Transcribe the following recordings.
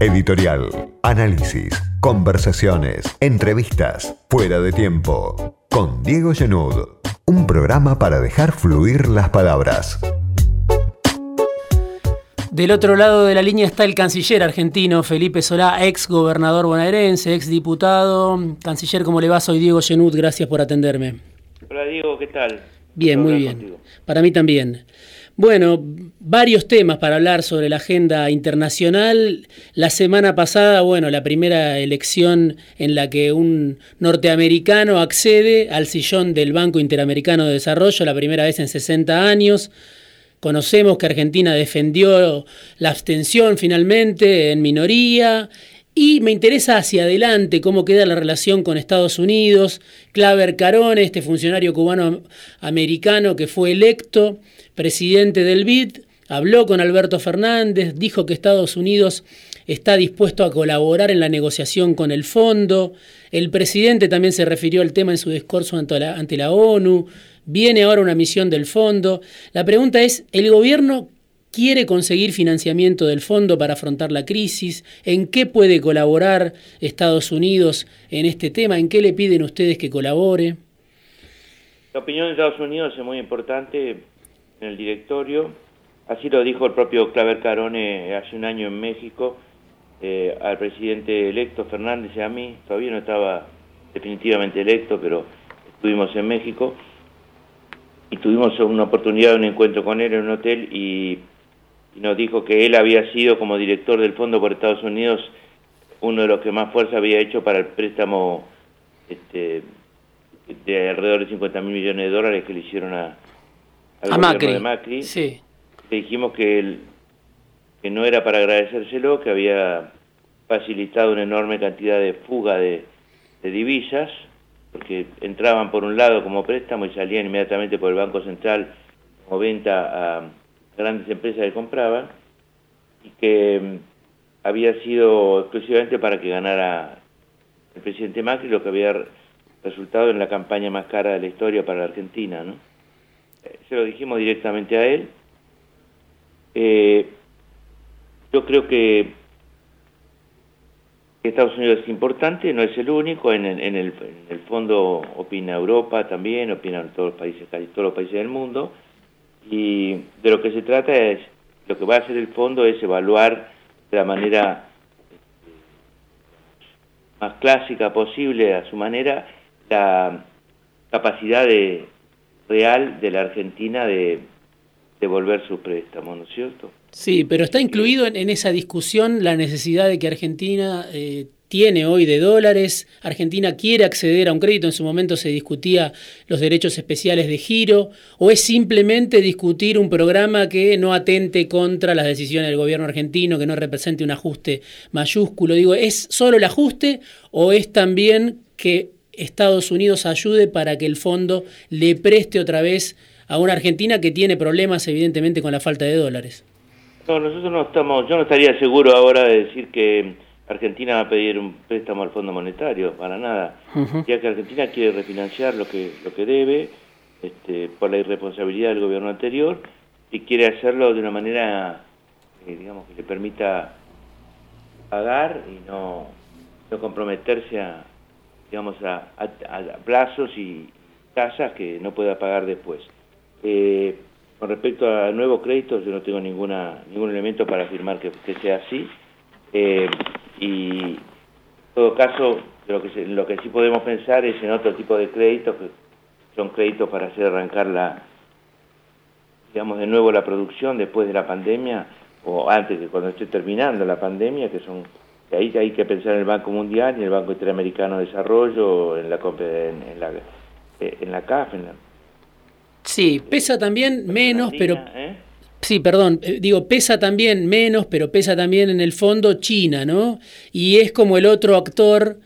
Editorial, análisis, conversaciones, entrevistas, fuera de tiempo. Con Diego Genud, un programa para dejar fluir las palabras. Del otro lado de la línea está el canciller argentino Felipe Solá, ex gobernador bonaerense, ex diputado. Canciller, ¿cómo le va? Soy Diego Genud, gracias por atenderme. Hola Diego, ¿qué tal? Bien, muy bien. Para mí también. Bueno, varios temas para hablar sobre la agenda internacional. La semana pasada, bueno, la primera elección en la que un norteamericano accede al sillón del Banco Interamericano de Desarrollo, la primera vez en 60 años. Conocemos que Argentina defendió la abstención finalmente en minoría y me interesa hacia adelante cómo queda la relación con Estados Unidos. Claver Carone, este funcionario cubano americano que fue electo, presidente del BID, habló con Alberto Fernández, dijo que Estados Unidos está dispuesto a colaborar en la negociación con el fondo. El presidente también se refirió al tema en su discurso ante la, ante la ONU. Viene ahora una misión del fondo. La pregunta es, ¿el gobierno quiere conseguir financiamiento del fondo para afrontar la crisis? ¿En qué puede colaborar Estados Unidos en este tema? ¿En qué le piden ustedes que colabore? La opinión de Estados Unidos es muy importante en el directorio. Así lo dijo el propio Claver Carone hace un año en México eh, al presidente electo Fernández y a mí. Todavía no estaba definitivamente electo, pero estuvimos en México y tuvimos una oportunidad de un encuentro con él en un hotel y, nos dijo que él había sido como director del Fondo por Estados Unidos uno de los que más fuerza había hecho para el préstamo este, de alrededor de 50 mil millones de dólares que le hicieron a, a Macri. de Macri. Le dijimos que, que no era para agradecérselo, que había facilitado una enorme cantidad de fuga de, divisas, porque entraban por un lado como préstamo y salían inmediatamente por el Banco Central como venta a grandes empresas que compraban, y que mm, había sido exclusivamente para que ganara el presidente Macri, lo que había resultado en la campaña más cara de la historia para la Argentina, ¿no? se lo dijimos directamente a él. Eh, yo creo que Estados Unidos es importante, no es el único, en el, en, el, fondo opina Europa también, opinan todos los países, casi todos los países del mundo, y de lo que se trata es, lo que va a hacer el fondo es evaluar de la manera más clásica posible, a su manera, la capacidad de, real de la Argentina de devolver sus préstamos, ¿no es cierto? Sí, pero está incluido en, esa discusión la necesidad de que Argentina eh, tiene hoy de dólares, Argentina quiere acceder a un crédito, en su momento se discutía los derechos especiales de giro, o es simplemente discutir un programa que no atente contra las decisiones del gobierno argentino, que no represente un ajuste mayúsculo. Digo, ¿es solo el ajuste o es también que Estados Unidos ayude para que el fondo le preste otra vez a una Argentina que tiene problemas evidentemente con la falta de dólares. No, nosotros no estamos, yo no estaría seguro ahora de decir que Argentina va a pedir un préstamo al Fondo Monetario, para nada, ya que Argentina quiere refinanciar lo que lo que debe este, por la irresponsabilidad del gobierno anterior y quiere hacerlo de una manera, eh, digamos, que le permita pagar y no, no comprometerse a, digamos, a, plazos y tasas que no pueda pagar después. Eh, con respecto a nuevos créditos, yo no tengo ninguna ningún elemento para afirmar que, sea así. Eh, y en todo caso, lo que, lo que sí podemos pensar es en otro tipo de créditos, que son créditos para hacer arrancar la, digamos, de nuevo la producción después de la pandemia, o antes de cuando esté terminando la pandemia, que son ahí hay que pensar en el Banco Mundial y en el Banco Interamericano de Desarrollo, en la, en, la, eh, en la CAF. En la... Sí, pesa también menos, pero... ¿eh? Sí, perdón, eh, digo, pesa también menos, pero pesa también en el fondo China, ¿no? Y es como el otro actor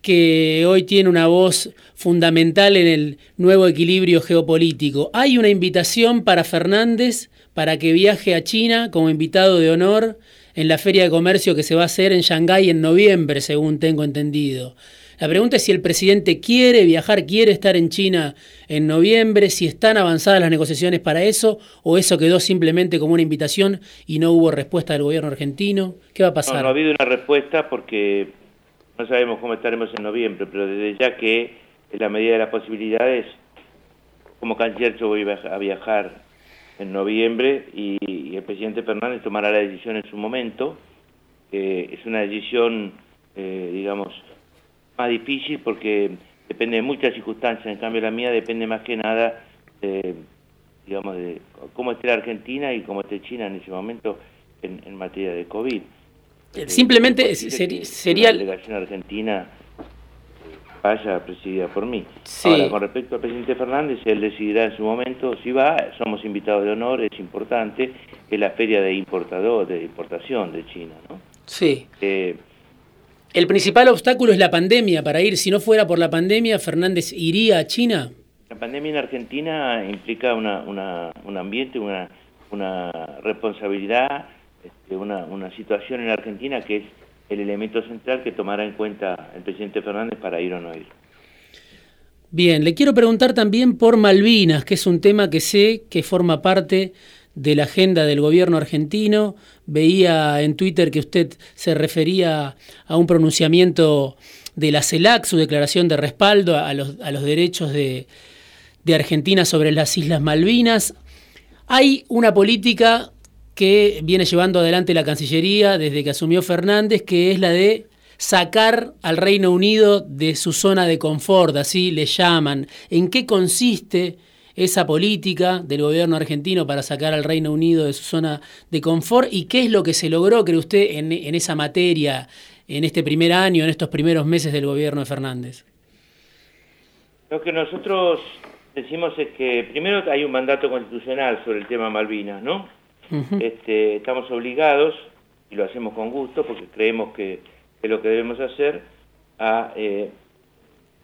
que hoy tiene una voz fundamental en el nuevo equilibrio geopolítico. Hay una invitación para Fernández para que viaje a China como invitado de honor en la feria de comercio que se va a hacer en Shanghái en noviembre, según tengo entendido. La pregunta es si el presidente quiere viajar, quiere estar en China en noviembre, si están avanzadas las negociaciones para eso, o eso quedó simplemente como una invitación y no hubo respuesta del gobierno argentino. ¿Qué va a pasar? No, no ha habido una respuesta porque no sabemos cómo estaremos en noviembre, pero desde ya que en la medida de las posibilidades, como canciller yo voy a viajar en noviembre y, el presidente Fernández tomará la decisión en su momento. es una decisión, eh, digamos, más difícil porque depende de muchas circunstancias. En cambio, la mía depende más que nada de, digamos, de cómo esté la Argentina y cómo esté China en ese momento en, materia de COVID. Simplemente sería... La delegación argentina vaya presidida por mí. Ahora, con respecto al presidente Fernández, él decidirá en su momento si va, somos invitados de honor, es importante, es la feria de importador, de importación de China, ¿no? Sí. Eh, el principal obstáculo es la pandemia para ir. Si no fuera por la pandemia, Fernández iría a China. La pandemia en Argentina implica una, una, un ambiente, una, una responsabilidad, este, una, una situación en Argentina que es el elemento central que tomará en cuenta el presidente Fernández para ir o no ir. Bien, le quiero preguntar también por Malvinas, que es un tema que sé que forma parte de la agenda del gobierno argentino. Veía en Twitter que usted se refería a un pronunciamiento de la CELAC, su declaración de respaldo a los, a los derechos de, de Argentina sobre las Islas Malvinas. Hay una política que viene llevando adelante la Cancillería desde que asumió Fernández, que es la de sacar al Reino Unido de su zona de confort, así le llaman. ¿En qué consiste esa política del gobierno argentino para sacar al Reino Unido de su zona de confort y qué es lo que se logró, cree usted, en, en esa materia, en este primer año, en estos primeros meses del gobierno de Fernández? Lo que nosotros decimos es que primero hay un mandato constitucional sobre el tema Malvinas, ¿no? este, estamos obligados, y lo hacemos con gusto porque creemos que es lo que debemos hacer, a eh,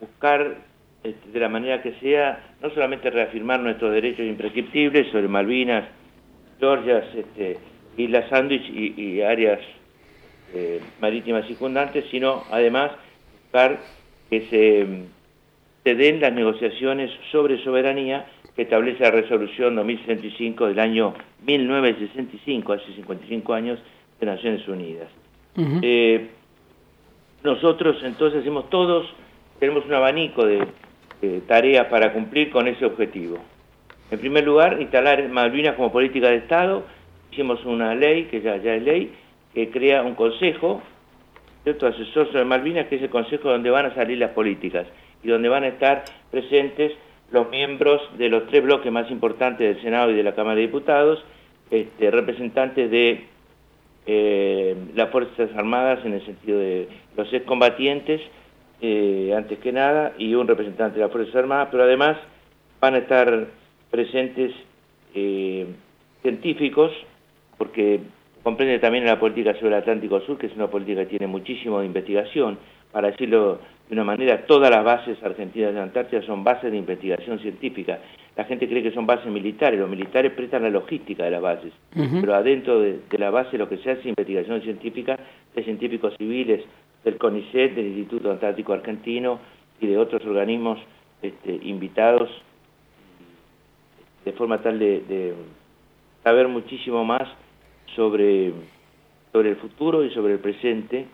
buscar este, de la manera que sea, no solamente reafirmar nuestros derechos imprescriptibles sobre Malvinas, Georgias, este, Islas Sandwich y, áreas eh, marítimas circundantes, sino además buscar que se, se den las negociaciones sobre soberanía que establece la resolución 2065 del año 1965, hace 55 años, de Naciones Unidas. Eh, nosotros entonces hacemos todos, tenemos un abanico de, tareas para cumplir con ese objetivo. En primer lugar, instalar Malvinas como política de Estado. Hicimos una ley, que ya, ya es ley, que crea un consejo, ¿cierto? asesor sobre Malvinas, que es el consejo donde van a salir las políticas y donde van a estar presentes los miembros de los tres bloques más importantes del Senado y de la Cámara de Diputados, este, representantes de eh, las Fuerzas Armadas en el sentido de los excombatientes, eh, antes que nada, y un representante de las Fuerzas Armadas, pero además van a estar presentes eh, científicos, porque comprende también la política sobre el Atlántico Sur, que es una política que tiene muchísimo de investigación, para decirlo de una manera, todas las bases argentinas de Antártida son bases de investigación científica. La gente cree que son bases militares, los militares prestan la logística de las bases, pero adentro de, la base lo que se hace es investigación científica de científicos civiles del CONICET, del Instituto Antártico Argentino y de otros organismos este, invitados de forma tal de, saber muchísimo más sobre, sobre el futuro y sobre el presente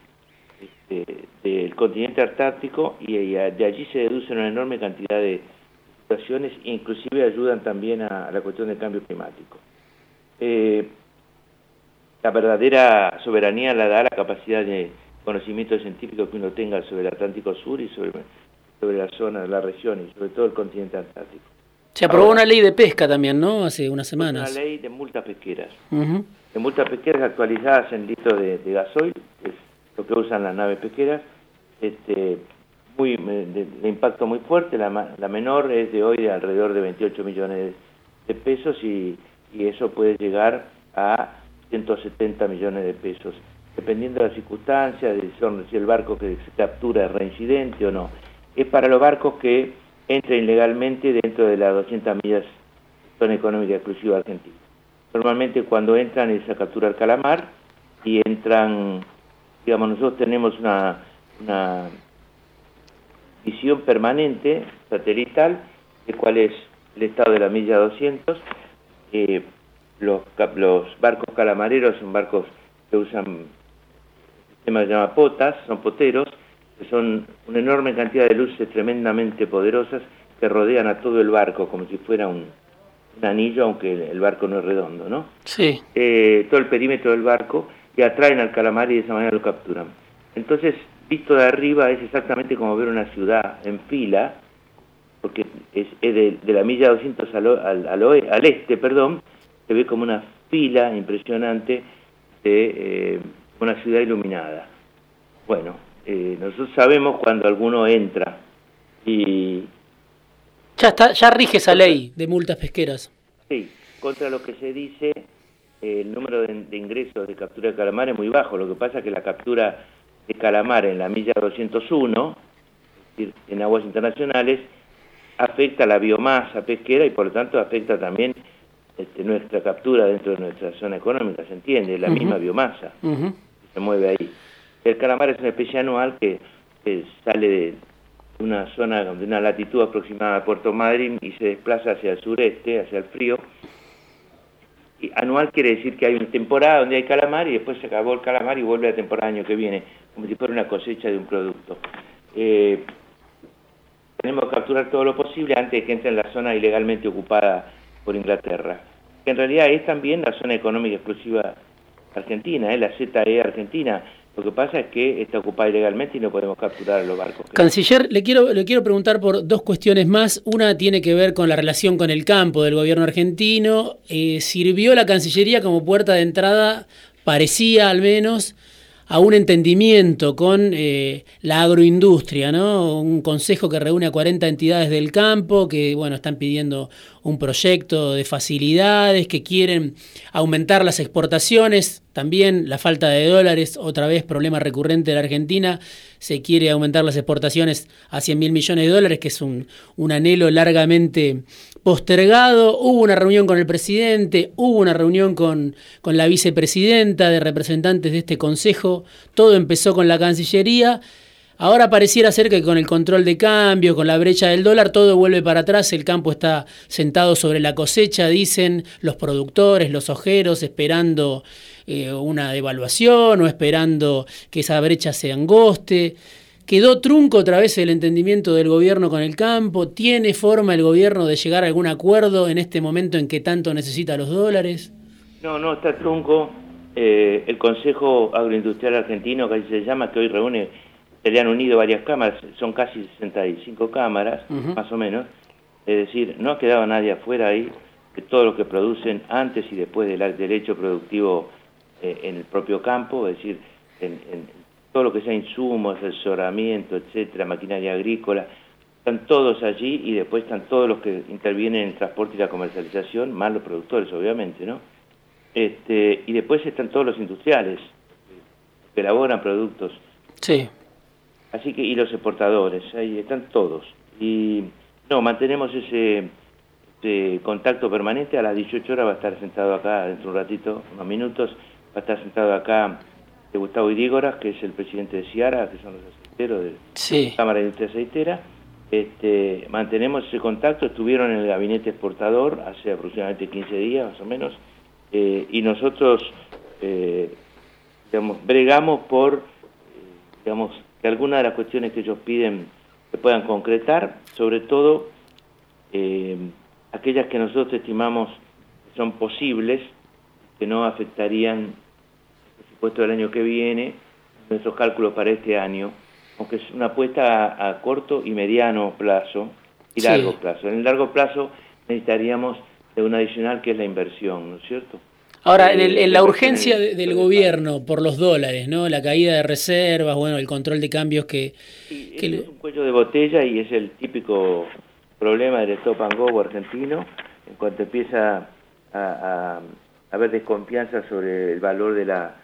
este, del continente antártico y de allí se deducen una enorme cantidad de situaciones e inclusive ayudan también a, la cuestión del cambio climático. Eh, la verdadera soberanía la da la capacidad de conocimiento científico que uno tenga sobre el Atlántico Sur y sobre, sobre la zona, la región y sobre todo el continente antártico. Se aprobó una ley de pesca también, ¿no? Hace unas semanas. Una ley de multas pesqueras. De multas pesqueras actualizadas en litros de, de gasoil, que es lo que usan las naves pesqueras, este, muy, de, impacto muy fuerte, la, la, menor es de hoy de alrededor de 28 millones de pesos y, y eso puede llegar a 170 millones de pesos, dependiendo de las circunstancias, de si el barco que se captura es reincidente o no. Es para los barcos que entren ilegalmente dentro de las 200 millas zona económica exclusiva argentina. Normalmente cuando entran es a capturar calamar y entran digamos, nosotros tenemos una, visión permanente satelital de cuál es el estado de la milla 200. Eh, los barcos calamareros son barcos que usan sistema que se llama potas, son poteros, que son una enorme cantidad de luces tremendamente poderosas que rodean a todo el barco como si fuera un, anillo, aunque el, barco no es redondo, ¿no? Sí. Eh, todo el perímetro del barco y atraen al calamar y de esa manera lo capturan. Entonces, visto de arriba es exactamente como ver una ciudad en fila, porque es, de, la milla 200 al, al, este, perdón, se ve como una fila impresionante de eh, una ciudad iluminada. Bueno, eh, nosotros sabemos cuando alguno entra y... Ya, está, ya rige esa ley de multas pesqueras. Sí, contra lo que se dice, el número de, de ingresos de captura de calamar es muy bajo. Lo que pasa es que la captura de calamar en la milla 201, en aguas internacionales, afecta la biomasa pesquera y por lo tanto afecta también este, nuestra captura dentro de nuestra zona económica, ¿se entiende? La misma biomasa se mueve ahí. El calamar es una especie anual que, sale de una zona de una latitud aproximada a Puerto Madryn y se desplaza hacia el sureste, hacia el frío. Anual quiere decir que hay una temporada donde hay calamar y después se acabó el calamar y vuelve la temporada año que viene, como si fuera una cosecha de un producto. Eh, tenemos que capturar todo lo posible antes de que entre en la zona ilegalmente ocupada por Inglaterra, que en realidad es también la zona económica exclusiva argentina, es la ZE argentina. Lo que pasa es que está ocupada ilegalmente y no podemos capturar a los barcos. Canciller, le quiero, le quiero preguntar por dos cuestiones más. Una tiene que ver con la relación con el campo del gobierno argentino. Eh, ¿Sirvió la Cancillería como puerta de entrada, parecía al menos, a un entendimiento con eh, la agroindustria, ¿no? Un consejo que reúne a 40 entidades del campo que, bueno, están pidiendo un proyecto de facilidades, que quieren aumentar las exportaciones, también la falta de dólares, otra vez problema recurrente de la Argentina, se quiere aumentar las exportaciones a 100 mil millones de dólares, que es un, un anhelo largamente postergado, hubo una reunión con el presidente, hubo una reunión con, con la vicepresidenta de representantes de este consejo, todo empezó con la Cancillería, ahora pareciera ser que con el control de cambio, con la brecha del dólar, todo vuelve para atrás, el campo está sentado sobre la cosecha, dicen los productores, los ojeros, esperando eh, una devaluación o esperando que esa brecha se angoste. ¿Quedó trunco otra vez el entendimiento del gobierno con el campo? ¿Tiene forma el gobierno de llegar a algún acuerdo en este momento en que tanto necesita los dólares? No, no está trunco. Eh, el Consejo Agroindustrial Argentino, que así se llama, que hoy reúne, se le han unido varias cámaras, son casi 65 cámaras, más o menos. Es decir, no ha quedado nadie afuera ahí de todo lo que producen antes y después del derecho productivo eh, en el propio campo, es decir, en todo lo que sea insumos, asesoramiento, etcétera, maquinaria agrícola, están todos allí y después están todos los que intervienen en el transporte y la comercialización, más los productores, obviamente, ¿no? Este, y después están todos los industriales que elaboran productos. Sí. Así que, y los exportadores, ahí están todos. Y no, mantenemos ese, ese contacto permanente. A las 18 horas va a estar sentado acá, dentro de un ratito, unos minutos, va a estar sentado acá de Gustavo Idígoras, que es el presidente de Ciara, que son los aceiteros de la Cámara de Industria Aceitera. Este, mantenemos ese contacto, estuvieron en el gabinete exportador hace aproximadamente 15 días más o menos, eh, y nosotros eh, digamos, bregamos por digamos, que algunas de las cuestiones que ellos piden se puedan concretar, sobre todo eh, aquellas que nosotros estimamos son posibles, que no afectarían puesto del año que viene, nuestros cálculos para este año, aunque es una apuesta a, corto y mediano plazo y largo plazo. En el largo plazo necesitaríamos de un adicional que es la inversión, ¿no es cierto? Ahora, en, eh, la urgencia del gobierno por los dólares, ¿no? La caída de reservas, bueno, el control de cambios que... Es un cuello de botella y es el típico problema del stop and go argentino, en cuanto empieza a haber desconfianza sobre el valor de la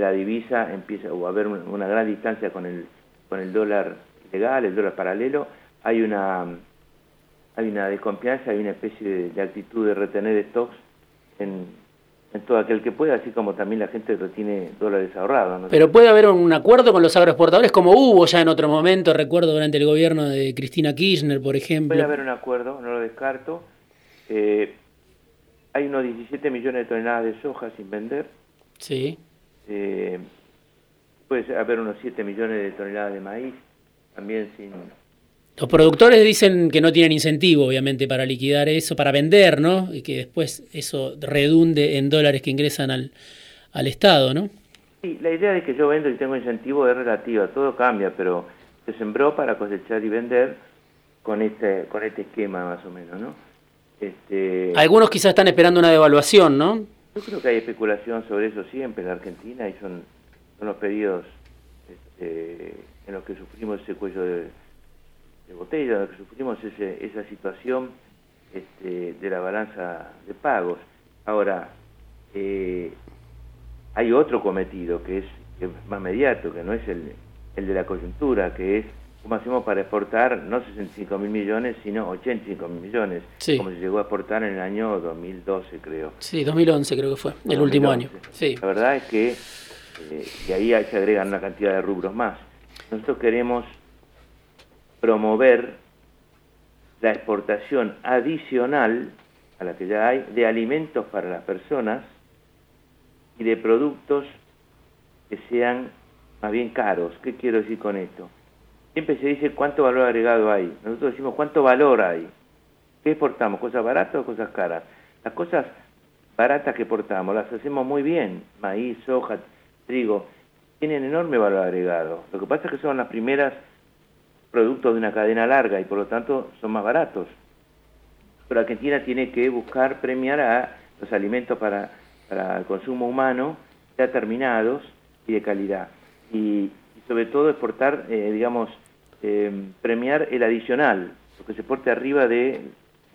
la divisa empieza o a haber una gran distancia con el con el dólar legal, el dólar paralelo, hay una hay una desconfianza, hay una especie de, actitud de retener stocks en, en todo aquel que pueda, así como también la gente tiene dólares ahorrados. Pero puede haber un acuerdo con los agroexportadores, como hubo ya en otro momento, recuerdo durante el gobierno de Cristina Kirchner, por ejemplo. Puede haber un acuerdo, no lo descarto. Eh, hay unos 17 millones de toneladas de soja sin vender. Sí. Eh, puede haber unos 7 millones de toneladas de maíz también sin... Los productores dicen que no tienen incentivo, obviamente, para liquidar eso, para vender, ¿no? Y que después eso redunde en dólares que ingresan al, al Estado, ¿no? Sí, la idea de que yo vendo y tengo incentivo es relativa, todo cambia, pero se sembró para cosechar y vender con este, con este esquema más o menos, ¿no? Este... Algunos quizás están esperando una devaluación, ¿no? Yo creo que hay especulación sobre eso siempre en la Argentina y son, son los periodos este, en los que sufrimos ese cuello de, botella, en los que sufrimos ese, esa situación este, de la balanza de pagos. Ahora, eh, hay otro cometido que es, más mediato, que no es el, el de la coyuntura, que es cómo hacemos para exportar no 65 mil millones, sino 85 mil millones, como se llegó a exportar en el año 2012, creo. Sí, 2011 creo que fue, el último año. Sí. La verdad es que eh, ahí se agregan una cantidad de rubros más. Nosotros queremos promover la exportación adicional a la que ya hay de alimentos para las personas y de productos que sean más bien caros. ¿Qué quiero decir con esto? Siempre se dice cuánto valor agregado hay. Nosotros decimos cuánto valor hay. ¿Qué exportamos? ¿Cosas baratas o cosas caras? Las cosas baratas que exportamos las hacemos muy bien. Maíz, soja, trigo. Tienen enorme valor agregado. Lo que pasa es que son las primeras productos de una cadena larga y por lo tanto son más baratos. Pero Argentina tiene que buscar premiar a los alimentos para, para el consumo humano ya terminados y de calidad. Y, sobre todo exportar, eh, digamos, eh, premiar el adicional, lo que se porte arriba de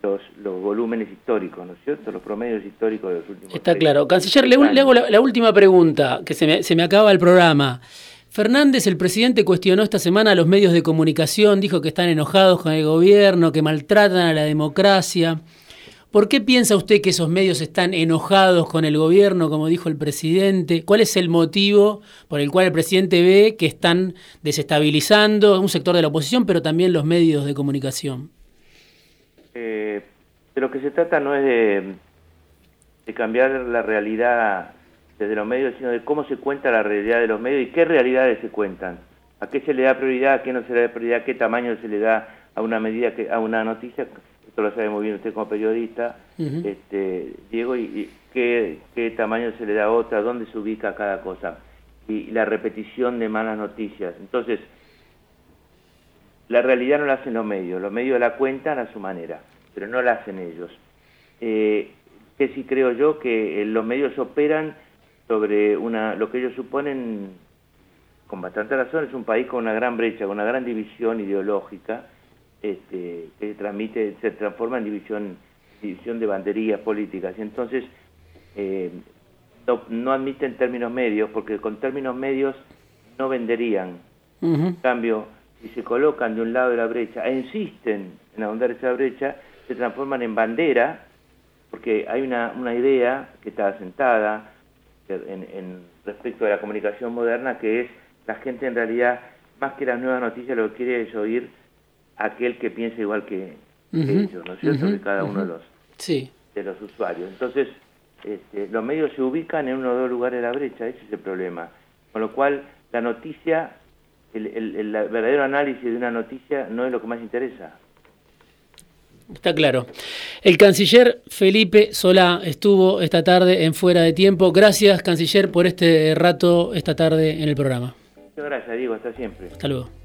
los, los, volúmenes históricos, ¿no es cierto? Los promedios históricos de los últimos Está claro. Canciller, le, hago la, última pregunta, que se me, se me acaba el programa. Fernández, el presidente, cuestionó esta semana a los medios de comunicación, dijo que están enojados con el gobierno, que maltratan a la democracia. ¿Por qué piensa usted que esos medios están enojados con el gobierno, como dijo el presidente? ¿Cuál es el motivo por el cual el presidente ve que están desestabilizando un sector de la oposición, pero también los medios de comunicación? Eh, de lo que se trata no es de, de cambiar la realidad desde los medios, sino de cómo se cuenta la realidad de los medios y qué realidades se cuentan. ¿A qué se le da prioridad? ¿A qué no se le da prioridad? ¿Qué tamaño se le da a una medida, que, a una noticia? esto lo sabe muy bien usted como periodista, este, Diego, y, qué, tamaño se le da a otra, dónde se ubica cada cosa, y, la repetición de malas noticias. Entonces, la realidad no la hacen los medios, los medios la cuentan a su manera, pero no la hacen ellos. Eh, que sí creo yo que eh, los medios operan sobre una lo que ellos suponen con bastante razón es un país con una gran brecha, con una gran división ideológica, este, que se transmite, se transforma en división, división de banderías políticas. Y entonces eh, no, admiten términos medios, porque con términos medios no venderían. En cambio, si se colocan de un lado de la brecha e insisten en ahondar esa brecha, se transforman en bandera, porque hay una, una idea que está asentada en, en respecto a la comunicación moderna, que es la gente en realidad, más que las nuevas noticias, lo que quiere es oír aquel que piensa igual que, ellos, ¿no es cierto? que cada uno de los, sí. de los usuarios. Entonces, este, los medios se ubican en uno o dos lugares de la brecha, ese es el problema. Con lo cual, la noticia, el, el, verdadero análisis de una noticia no es lo que más interesa. Está claro. El canciller Felipe Solá estuvo esta tarde en Fuera de Tiempo. Gracias, canciller, por este rato esta tarde en el programa. Muchas gracias, Diego. Hasta siempre. Hasta luego.